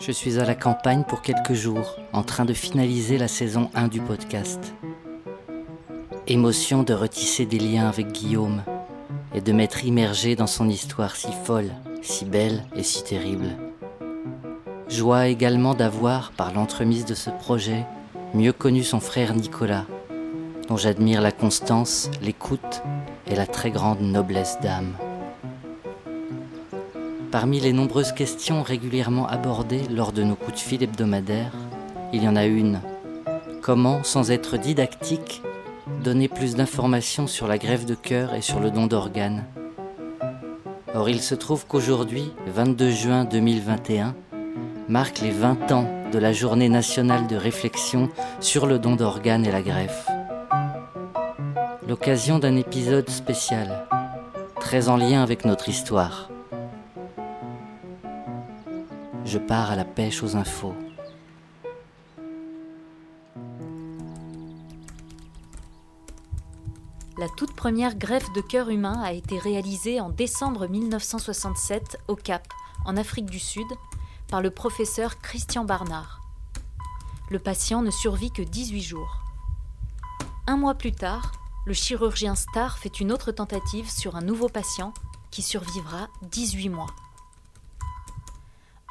Je suis à la campagne pour quelques jours, en train de finaliser la saison 1 du podcast. Émotion de retisser des liens avec Guillaume et de m'être immergé dans son histoire si folle, si belle et si terrible. Joie également d'avoir, par l'entremise de ce projet, mieux connu son frère Nicolas, dont j'admire la constance, l'écoute et la très grande noblesse d'âme. Parmi les nombreuses questions régulièrement abordées lors de nos coups de fil hebdomadaires, il y en a une. Comment, sans être didactique, donner plus d'informations sur la grève de cœur et sur le don d'organes? Or, il se trouve qu'aujourd'hui, 22 juin 2021, marque les 20 ans de la journée nationale de réflexion sur le don d'organes et la greffe. L'occasion d'un épisode spécial, très en lien avec notre histoire. Je pars à la pêche aux infos. La toute première greffe de cœur humain a été réalisée en décembre 1967 au Cap, en Afrique du Sud, par le professeur Christian Barnard. Le patient ne survit que 18 jours. Un mois plus tard, le chirurgien Starr fait une autre tentative sur un nouveau patient qui survivra 18 mois.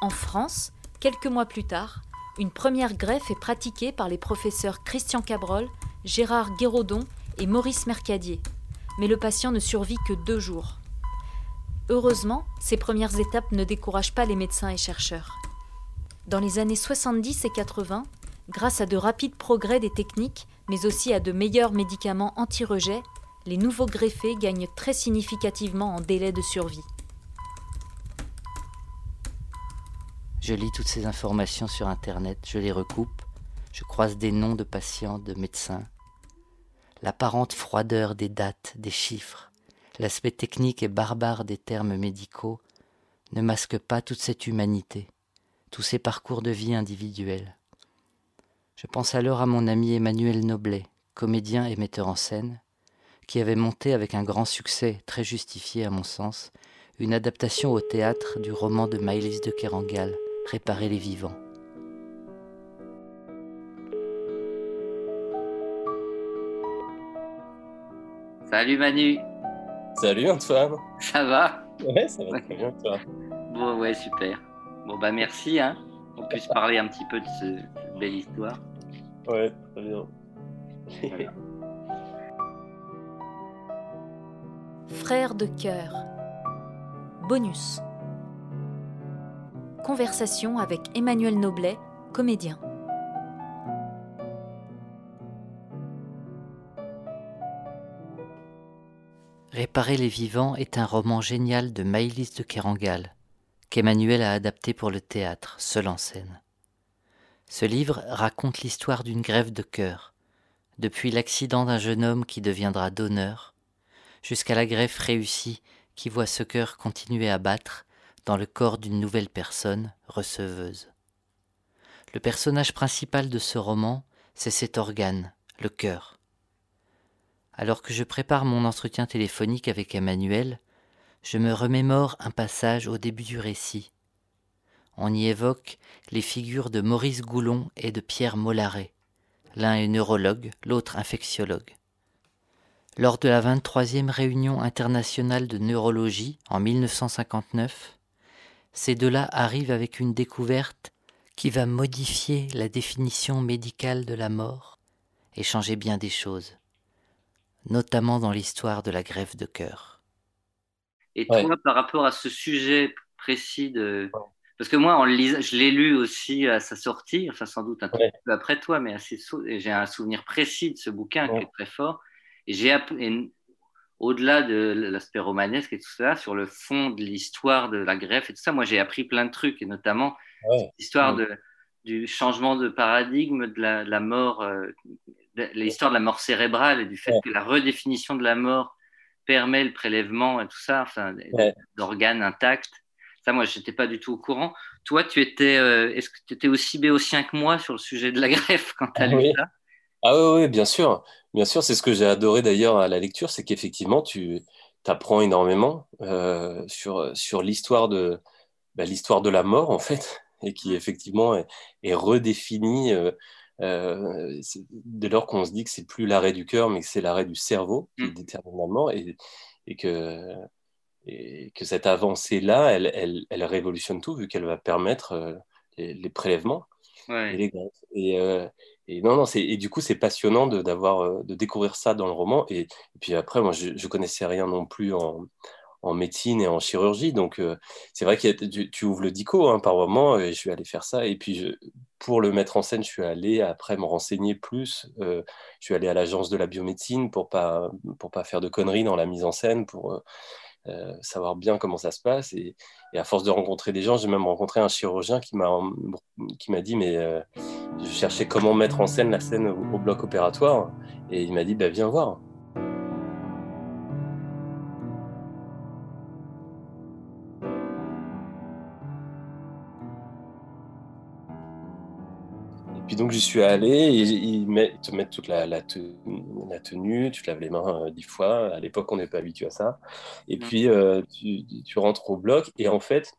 En France, quelques mois plus tard, une première greffe est pratiquée par les professeurs Christian Cabrol, Gérard Guéraudon et Maurice Mercadier, mais le patient ne survit que deux jours. Heureusement, ces premières étapes ne découragent pas les médecins et chercheurs. Dans les années 70 et 80, grâce à de rapides progrès des techniques, mais aussi à de meilleurs médicaments anti-rejet, les nouveaux greffés gagnent très significativement en délai de survie. Je lis toutes ces informations sur Internet, je les recoupe, je croise des noms de patients, de médecins. L'apparente froideur des dates, des chiffres, l'aspect technique et barbare des termes médicaux ne masque pas toute cette humanité, tous ces parcours de vie individuels. Je pense alors à mon ami Emmanuel Noblet, comédien et metteur en scène, qui avait monté avec un grand succès, très justifié à mon sens, une adaptation au théâtre du roman de Maëlys de Kerangal, Réparer les vivants. Salut Manu Salut Antoine. Ça va? Ouais, ça va très bien, toi. Bon, ouais, super. Bon, bah merci, hein. On puisse parler un petit peu de ce- belle histoire. Ouais, très bien. Voilà. Frère de cœur. Bonus. Conversation avec Emmanuel Noblet, comédien. Réparer les vivants est un roman génial de Maïlis de Kerangal, qu'Emmanuel a adapté pour le théâtre, seul en scène. Ce livre raconte l'histoire d'une grève de cœur, depuis l'accident d'un jeune homme qui deviendra donneur, jusqu'à la greffe réussie qui voit ce cœur continuer à battre dans le corps d'une nouvelle personne, receveuse. Le personnage principal de ce roman, c'est cet organe, le cœur. Alors que je prépare mon entretien téléphonique avec Emmanuel, je me remémore un passage au début du récit. On y évoque les figures de Maurice Goulon et de Pierre Mollaret. L'un est neurologue, l'autre infectiologue. Lors de la 23e réunion internationale de neurologie en 1959, ces deux-là arrivent avec une découverte qui va modifier la définition médicale de la mort et changer bien des choses notamment dans l'histoire de la greffe de cœur. Et Ouais. toi, par rapport à ce sujet précis de. Parce que moi, en le lisant, je l'ai lu aussi à sa sortie, enfin sans doute un Ouais. peu après toi, mais assez j'ai un souvenir précis de ce bouquin qui est très fort. Et j'ai app- au-delà de l'aspect romanesque et tout ça, sur le fond de l'histoire de la greffe et tout ça, moi j'ai appris plein de trucs, et notamment Ouais. l'histoire de, du changement de paradigme de la, de la mort, euh, l'histoire de la mort cérébrale et du fait que la redéfinition de la mort permet le prélèvement et tout ça, enfin, d'organes intacts. Ça, moi, je n'étais pas du tout au courant. Toi, tu étais, euh, est-ce que tu étais aussi béotien que moi sur le sujet de la greffe quand tu as lu Oui. ça? Ah oui, oui, bien sûr. Bien sûr, c'est ce que j'ai adoré d'ailleurs à la lecture, c'est qu'effectivement, tu apprends énormément euh, sur, sur l'histoire de, bah, l'histoire de la mort, en fait, et qui effectivement est, est redéfinie euh, euh, dès lors qu'on se dit que c'est plus l'arrêt du cœur, mais que c'est l'arrêt du cerveau qui Mm. détermine la mort, et, et que, et que cette avancée-là, elle, elle, elle révolutionne tout, vu qu'elle va permettre euh, les, les prélèvements et les. Et, euh, et non, non, c'est, et du coup, c'est passionnant de, d'avoir, euh, de découvrir ça dans le roman. Et, et puis après, moi, je, je connaissais rien non plus en, en médecine et en chirurgie. Donc, euh, c'est vrai que tu, tu ouvres le dico hein, par moment, et je suis allé faire ça. Et puis, je, pour le mettre en scène, je suis allé après me renseigner plus. Je suis allé à l'agence de la biomédecine pour pas, pour pas faire de conneries dans la mise en scène, pour euh, savoir bien comment ça se passe. Et, à force de rencontrer des gens, j'ai même rencontré un chirurgien qui m'a, dit, mais euh, je cherchais comment mettre en scène la scène au, au bloc opératoire. Et il m'a dit, bah, viens voir. Puis donc j'y suis allé, et ils, met, ils te mettent toute la, la, tenue, la, tenue, tu te laves les mains euh, dix fois. À l'époque, on n'est pas habitué à ça. Et puis euh, tu, tu, rentres au bloc, et en fait,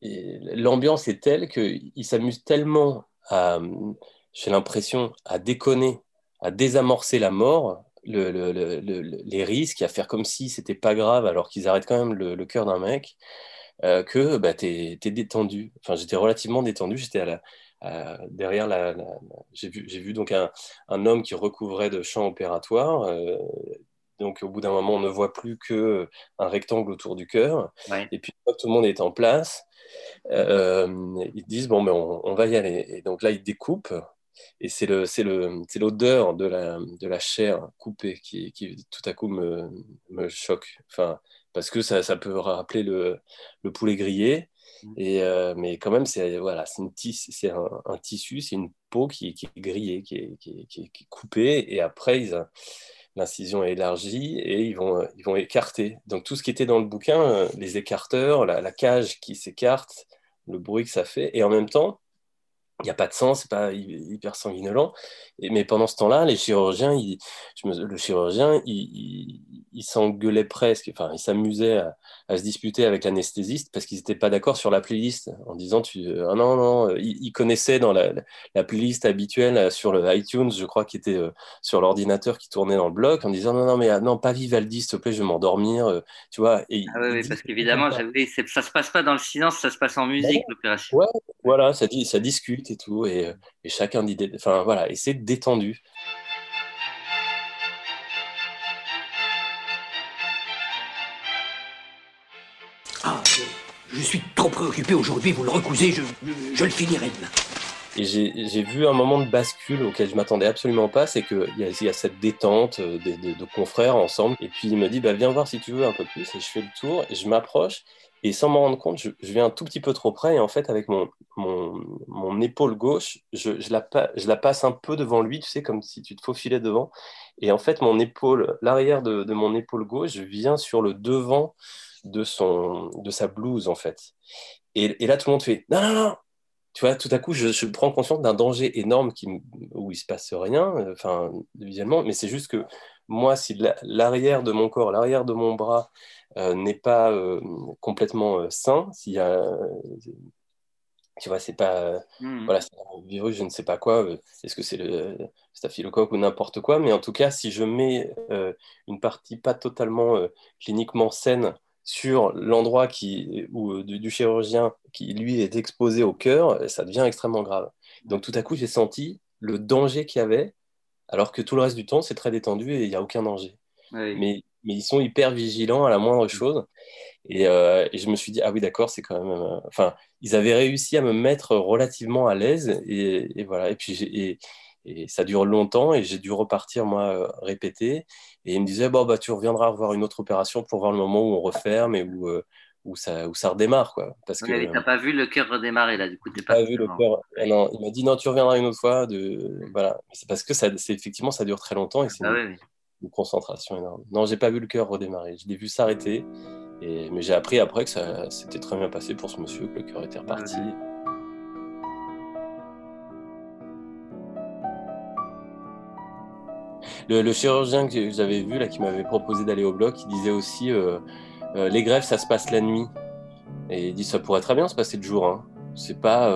l'ambiance est telle qu'ils s'amusent tellement à, j'ai l'impression, à déconner, à désamorcer la mort, le, le, le, les risques, à faire comme si c'était pas grave, alors qu'ils arrêtent quand même le, cœur d'un mec. Euh, que bah, tu es, es, détendu. Enfin, j'étais relativement détendu. J'étais à la, à, derrière la. la, la... J'ai vu, vu donc un, un, homme qui recouvrait de champ opératoire. Euh, donc, au bout d'un moment, on ne voit plus que un rectangle autour du cœur. Ouais. Et puis, tout le monde est en place. Euh, ils disent bon, mais on, on, va y aller. Et donc là, ils découpent. Et c'est le, c'est le, c'est l'odeur de la, de la chair coupée qui, qui tout à coup me, me choque. Enfin, parce que ça, ça peut rappeler le, le poulet grillé. Et, euh, mais quand même, c'est voilà, c'est, tis, un, un, tissu, c'est une peau qui, qui est grillée, qui est, qui, qui, qui est, coupée. Et après, l'incision est élargie et ils vont, ils vont écarter. Donc tout ce qui était dans le bouquin, les écarteurs, la, la cage qui s'écarte, le bruit que ça fait. Et en même temps, il n'y a pas de sang, c'est pas hyper sanguinolent. Et, mais pendant ce temps-là, les chirurgiens, il, je me, le chirurgien, il, il, il s'engueulait presque, enfin, il s'amusait à, à, se disputer avec l'anesthésiste parce qu'ils n'étaient pas d'accord sur la playlist, en disant, tu, ah non, non, il, il connaissait dans la, la, playlist habituelle sur le iTunes, je crois, qui était euh, sur l'ordinateur qui tournait dans le bloc, en disant, non, non, mais ah, non, pas Vivaldi, s'il te plaît, je vais m'endormir, euh, tu vois. Et, ah oui, oui parce qu'évidemment, ça se passe pas dans le silence, ça se passe en musique, ouais, l'opération. Ouais, voilà, ça, dit, ça discute et tout, et, et chacun dit, enfin voilà, et c'est détendu. Ah, je, je suis trop préoccupé aujourd'hui, vous le recousez, je, je, je le finirai demain. Et j'ai vu un moment de bascule auquel je m'attendais absolument pas, c'est qu'il y, y, a cette détente de, de, de, confrères ensemble. Et puis il me dit, bah, viens voir si tu veux un peu plus. Et je fais le tour et je m'approche. Et sans m'en rendre compte, je, je, vais un tout petit peu trop près. Et en fait, avec mon, mon, mon épaule gauche, je, je, la, passe un peu devant lui, tu sais, comme si tu te faufilais devant. Et en fait, mon épaule, l'arrière de, mon épaule gauche vient sur le devant de, son, de sa blouse, en fait. Et, et là, tout le monde fait, non, non, non, tu vois, tout à coup, je, prends conscience d'un danger énorme qui, où il se passe rien, enfin, visuellement, mais c'est juste que moi, si l'arrière de mon corps, l'arrière de mon bras euh, n'est pas euh, complètement euh, sain, s'il y a, tu vois, c'est pas, mmh. voilà, c'est un virus, je ne sais pas quoi, est-ce que c'est le staphylocoque ou n'importe quoi, mais en tout cas, si je mets une partie pas totalement cliniquement saine sur l'endroit qui, où, du, du, chirurgien qui, lui, est exposé au cœur, ça devient extrêmement grave. Donc, tout à coup, j'ai senti le danger qu'il y avait, alors que tout le reste du temps, c'est très détendu et il n'y a aucun danger. Oui. Mais, mais, ils sont hyper vigilants à la moindre chose. Et, euh, et je me suis dit, ah oui, d'accord, c'est quand même... Euh, enfin, ils avaient réussi à me mettre relativement à l'aise. Et, et, voilà. Et puis, et, et ça dure longtemps et j'ai dû repartir, moi, euh, répéter. Et il me disait, bon, bah, tu reviendras voir une autre opération pour voir le moment où on referme et où, euh, où ça, où ça redémarre. Quoi, parce que t'as pas vu le cœur redémarrer là, du coup. T'as pas, vu le cœur. Eh il m'a dit non, tu reviendras une autre fois. De... Voilà. C'est parce que ça, effectivement, ça dure très longtemps et c'est ah une, concentration énorme. Non, j'ai pas vu le cœur redémarrer. Je l'ai vu s'arrêter. Mmh. Et... Mais j'ai appris après que ça s'était très bien passé pour ce monsieur, que le cœur était reparti. Le, chirurgien que j'avais vu, là, qui m'avait proposé d'aller au bloc, il disait aussi euh, les grèves, ça se passe la nuit. Et il dit ça pourrait très bien se passer le jour. Hein. C'est pas.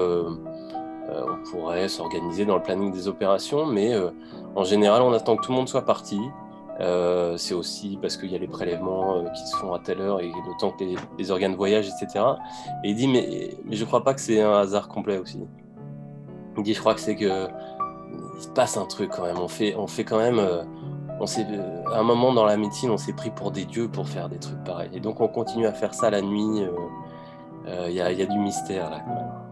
on pourrait s'organiser dans le planning des opérations, mais en général, on attend que tout le monde soit parti. Euh, c'est aussi parce qu'il y a les prélèvements euh, qui se font à telle heure et le temps que les, organes voyagent, etc. Et il dit, mais, mais je crois pas que c'est un hasard complet aussi. Il dit, je crois que c'est que il se passe un truc quand même. On fait, on fait quand même. Euh, on s'est, à un moment dans la médecine, on s'est pris pour des dieux pour faire des trucs pareils. Et donc on continue à faire ça la nuit. Il y, a, y, a du mystère là quand même.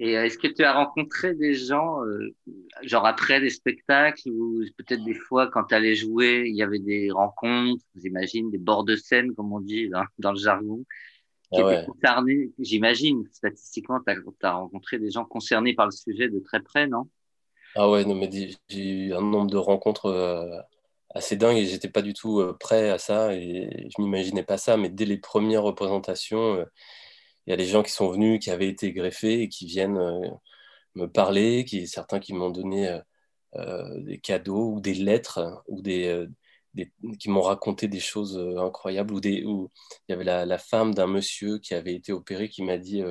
Et euh, est-ce que tu as rencontré des gens, euh, genre après des spectacles, ou peut-être des fois quand tu allais jouer, il y avait des rencontres, j'imagine, des bords de scène, comme on dit dans, le jargon, qui ah étaient concernés, j'imagine, statistiquement, tu as, rencontré des gens concernés par le sujet de très près, non? Ah ouais, non, mais j'ai eu un nombre de rencontres euh, assez dingue et j'étais pas du tout prêt à ça et je m'imaginais pas ça, mais dès les premières représentations il y a des gens qui sont venus, qui avaient été greffés et qui viennent euh, me parler, qui, certains qui m'ont donné euh, euh, des cadeaux ou des lettres ou des, qui m'ont raconté des choses incroyables ou des où il y avait la, femme d'un monsieur qui avait été opéré qui m'a dit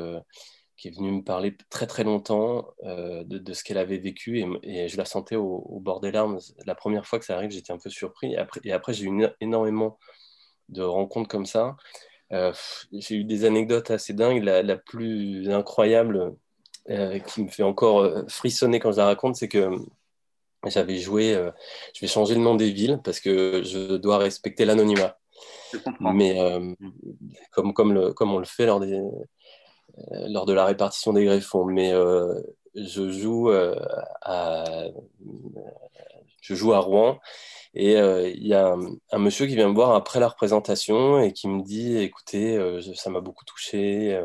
qui est venu me parler très très longtemps de, ce qu'elle avait vécu et, je la sentais au, bord des larmes. La première fois que ça arrive, j'étais un peu surpris. Et après, et après j'ai eu énormément de rencontres comme ça. Euh, j'ai eu des anecdotes assez dingues. La, plus incroyable, euh, qui me fait encore euh, frissonner quand je la raconte, c'est que j'avais joué, je vais changer le nom des villes parce que je dois respecter l'anonymat. Mais mm. comme, comme, le, comme on le fait lors, des, lors de la répartition des greffons. Mais je, joue, à, je joue à Rouen et euh, il y a un, monsieur qui vient me voir après la représentation et qui me dit écoutez, euh, ça m'a beaucoup touché.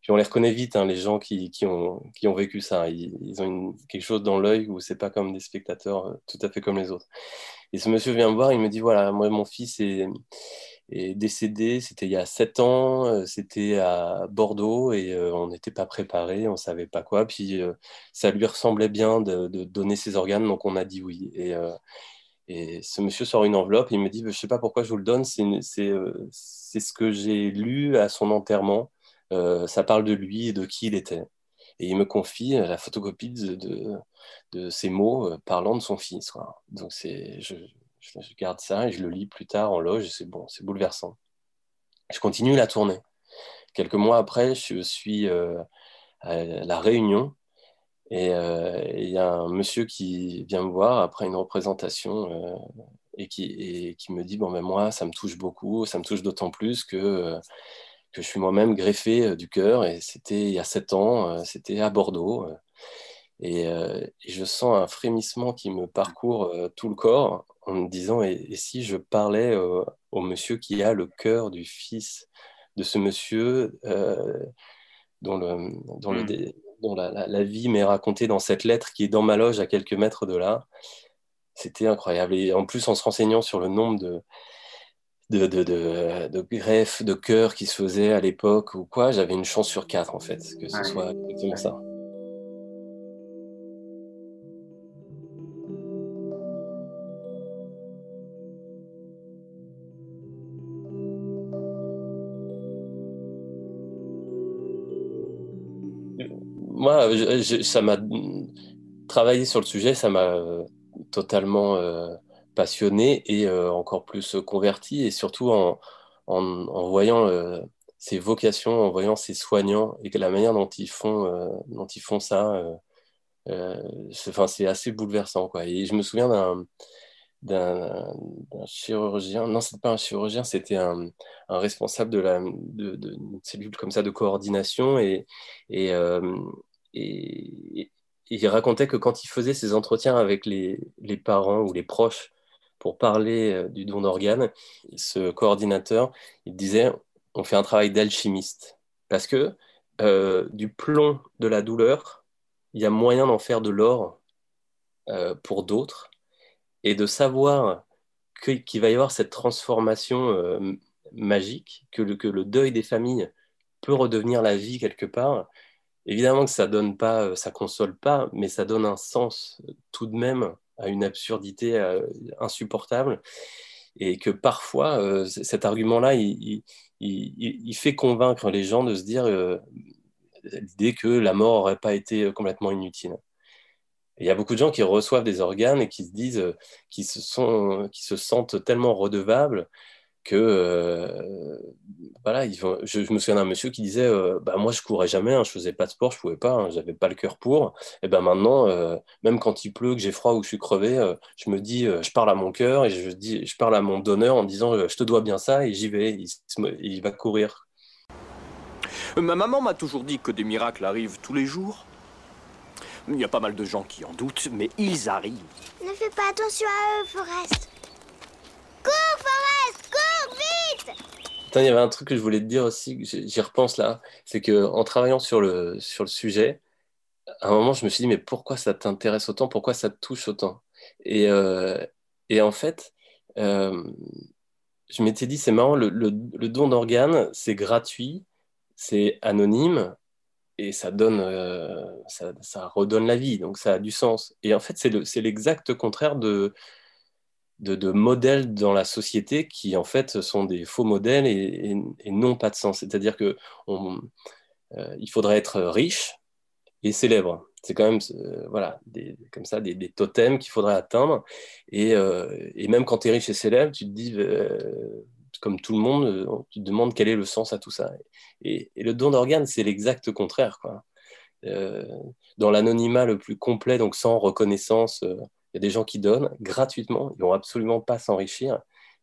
Euh. Puis on les reconnaît vite, hein, les gens qui, qui, ont, qui ont vécu ça. Ils, ont quelque chose dans l'œil où c'est pas comme des spectateurs tout à fait comme les autres. Et ce monsieur vient me voir, il me dit voilà, moi, mon fils est, est décédé, c'était il y a sept ans, c'était à Bordeaux et on n'était pas préparé, on savait pas quoi. Puis ça lui ressemblait bien de, donner ses organes, donc on a dit oui. Et, et ce monsieur sort une enveloppe, il me dit, je ne sais pas pourquoi je vous le donne, euh, c'est ce que j'ai lu à son enterrement. Euh, ça parle de lui et de qui il était. Et il me confie la photocopie de, de, ces mots euh, parlant de son fils. Donc je, je, garde ça et je le lis plus tard en loge. C'est bon, c'est bouleversant. Je continue la tournée. Quelques mois après, je suis à la Réunion euh, et il y a un monsieur qui vient me voir après une représentation euh, et, qui, et qui me dit Bon, ben moi, ça me touche beaucoup, ça me touche d'autant plus que, euh, que je suis moi-même greffé du cœur. Et c'était il y a sept ans, c'était à Bordeaux. Et, je sens un frémissement qui me parcourt tout le corps en me disant Et, si je parlais au monsieur qui a le cœur du fils de ce monsieur dont le, dont le hmm la, vie m'est racontée dans cette lettre qui est dans ma loge à quelques mètres de là. C'était incroyable. Et en plus, en se renseignant sur le nombre de, de, de, de, greffes de cœur qui se faisaient à l'époque ou quoi, j'avais une chance sur quatre en fait que ce soit exactement ça. moi, ça m'a travaillé sur le sujet, ça m'a euh, totalement euh, passionné et euh, encore plus converti, et surtout en, en, voyant ces vocations, en voyant ces soignants et la manière dont ils font, dont ils font ça. c'est assez bouleversant. Quoi. Et je me souviens d'un chirurgien, non, c'était pas un chirurgien, c'était un, responsable de la de, de, cellule comme ça de coordination et, et, et, il racontait que quand il faisait ses entretiens avec les, parents ou les proches pour parler euh, du don d'organes, ce coordinateur, il disait on fait un travail d'alchimiste. Parce que euh, du plomb de la douleur, il y a moyen d'en faire de l'or euh, pour d'autres. Et de savoir qu'il va y avoir cette transformation magique, que le, que le, deuil des familles peut redevenir la vie quelque part. Évidemment que ça donne pas, ça console pas, mais ça donne un sens tout de même à une absurdité insupportable et que parfois cet argument-là, il, il, fait convaincre les gens de se dire l'idée que la mort n'aurait pas été complètement inutile. il y a beaucoup de gens qui reçoivent des organes et qui se disent, qui se, sont, qui se sentent tellement redevables que euh, voilà, ils je, me souviens d'un monsieur qui disait euh, bah, Moi, je courais jamais, hein, je faisais pas de sport, je pouvais pas, hein, j'avais pas le cœur pour. Et ben maintenant, euh, même quand il pleut, que j'ai froid ou que je suis crevé, je me dis Je parle à mon cœur et je, dis, je parle à mon donneur en disant Je te dois bien ça et j'y vais. Il, il va courir. Ma maman m'a toujours dit que des miracles arrivent tous les jours. Il y a pas mal de gens qui en doutent, mais ils arrivent. Ne fais pas attention à eux, Forrest. Cours, Forrest, cours, vite! Il y avait un truc que je voulais te dire aussi, j'y repense là, c'est que en travaillant sur le, sur le sujet, à un moment, je me suis dit, mais pourquoi ça t'intéresse autant? Pourquoi ça te touche autant? Et, euh, et, en fait, euh, je m'étais dit, c'est marrant, le, don d'organes, c'est gratuit, c'est anonyme, et ça donne, euh, ça, redonne la vie, donc ça a du sens. Et en fait, c'est l'exact contraire de, de, modèles dans la société qui en fait sont des faux modèles et, n'ont pas de sens. C'est-à-dire que euh, faudrait être riche et célèbre. C'est quand même euh, voilà, des, comme ça des, totems qu'il faudrait atteindre. Et, euh, même quand tu es riche et célèbre, tu te dis, comme tout le monde, tu te demandes quel est le sens à tout ça. Et, le don d'organes, c'est l'exact contraire. Dans l'anonymat le plus complet, donc sans reconnaissance il y a des gens qui donnent gratuitement, ils vont absolument pas s'enrichir,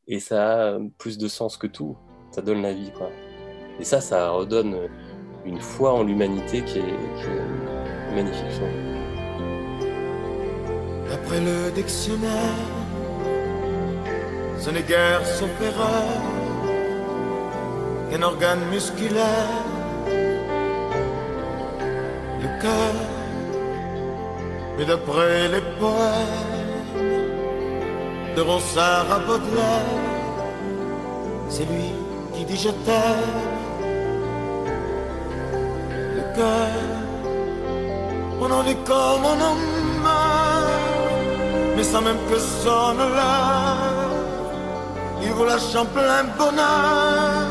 et ça a plus de sens que tout. Ça donne la vie, quoi. Et ça, ça redonne une foi en l'humanité qui est, magnifique. Après le dictionnaire, ce n'est guère organe musculaire, le cœur mais d'après les poèmes de Ronsard à Baudelaire, c'est lui qui dit je. Le cœur, on en est comme on en meurt, mais sans même que sonne l'heure, il vous lâche en plein bonheur,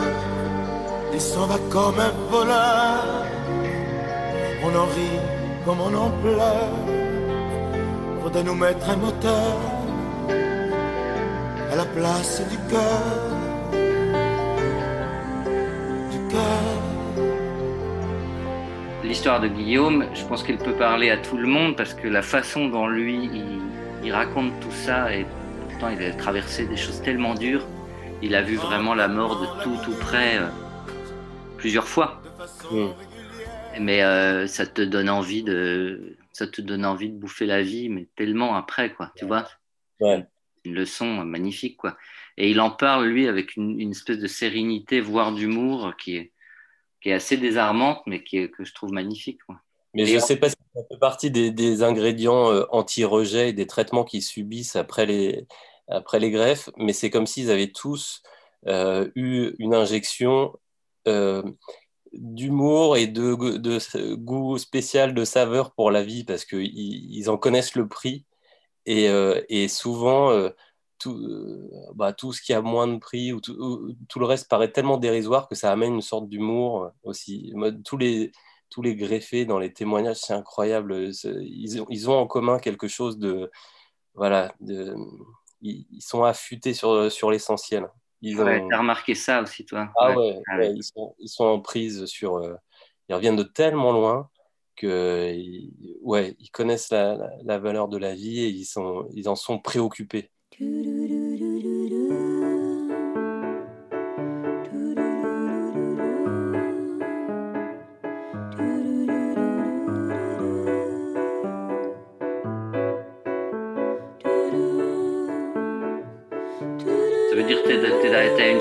il s'en va comme un voleur. On en rit comme on en pleure de nous mettre un moteur à la place du cœur, du cœur. L'histoire de Guillaume, je pense qu'elle peut parler à tout le monde parce que la façon dont lui il, raconte tout ça et pourtant il a traversé des choses tellement dures, il a vu vraiment la mort de tout tout près euh, plusieurs fois. Mm. Mais euh, ça te donne envie de ça te donne envie de bouffer la vie, mais tellement après, quoi, tu vois ouais. Une leçon magnifique, quoi. Et il en parle, lui, avec une, espèce de sérénité, voire d'humour, qui est, qui est assez désarmante, mais qui est, que je trouve magnifique, quoi. Mais je ne sais pas si ça fait partie des, ingrédients euh, anti-rejet et des traitements qu'ils subissent après les, après les greffes, mais c'est comme s'ils avaient tous euh, eu une injection euh, d'humour et de, goût spécial de saveur pour la vie parce qu'ils ils en connaissent le prix et, euh, souvent euh, tout, euh, bah, tout, ce qui a moins de prix ou tout, le reste paraît tellement dérisoire que ça amène une sorte d'humour aussi. Tous les, tous les greffés dans les témoignages, c'est incroyable. Ils ont, ils ont, en commun quelque chose de... Voilà, de, ils, sont affûtés sur, sur l'essentiel. Ils ont... T'as remarqué ça aussi, toi Ah ouais, ah ils, sont, ils, sont, en prise sur. Euh, ils reviennent de tellement loin que ouais, ils connaissent la, la, la, valeur de la vie et ils, sont, ils en sont préoccupés. as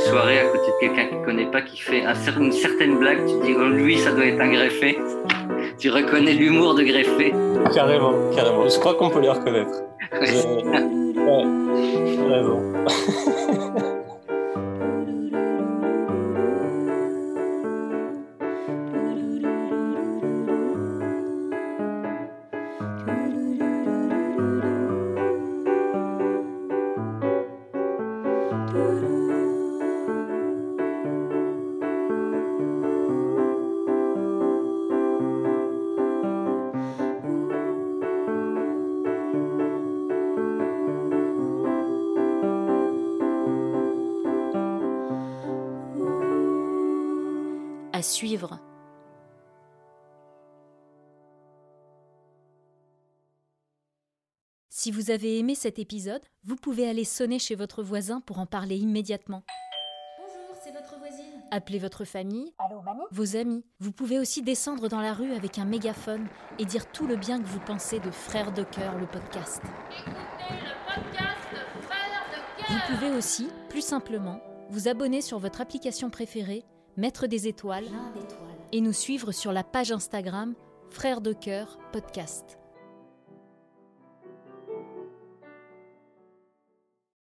soirée à côté de quelqu'un qui ne connaît pas, qui fait une certaine blague, tu dis, oh, lui, ça doit être un greffé. Tu reconnais l'humour de greffé. Carrément, carrément. Je crois qu'on peut les reconnaître. ouais, suivre. Si vous avez aimé cet épisode, vous pouvez aller sonner chez votre voisin pour en parler immédiatement. Bonjour, c'est votre voisine. Appelez votre famille, Allô, vos amis. Vous pouvez aussi descendre dans la rue avec un mégaphone et dire tout le bien que vous pensez de Frères de cœur, le podcast. Écoutez le podcast Frères de Vous pouvez aussi, plus simplement, vous abonner sur votre application préférée, mettre des étoiles et nous suivre sur la page Instagram Frères de cœur podcast.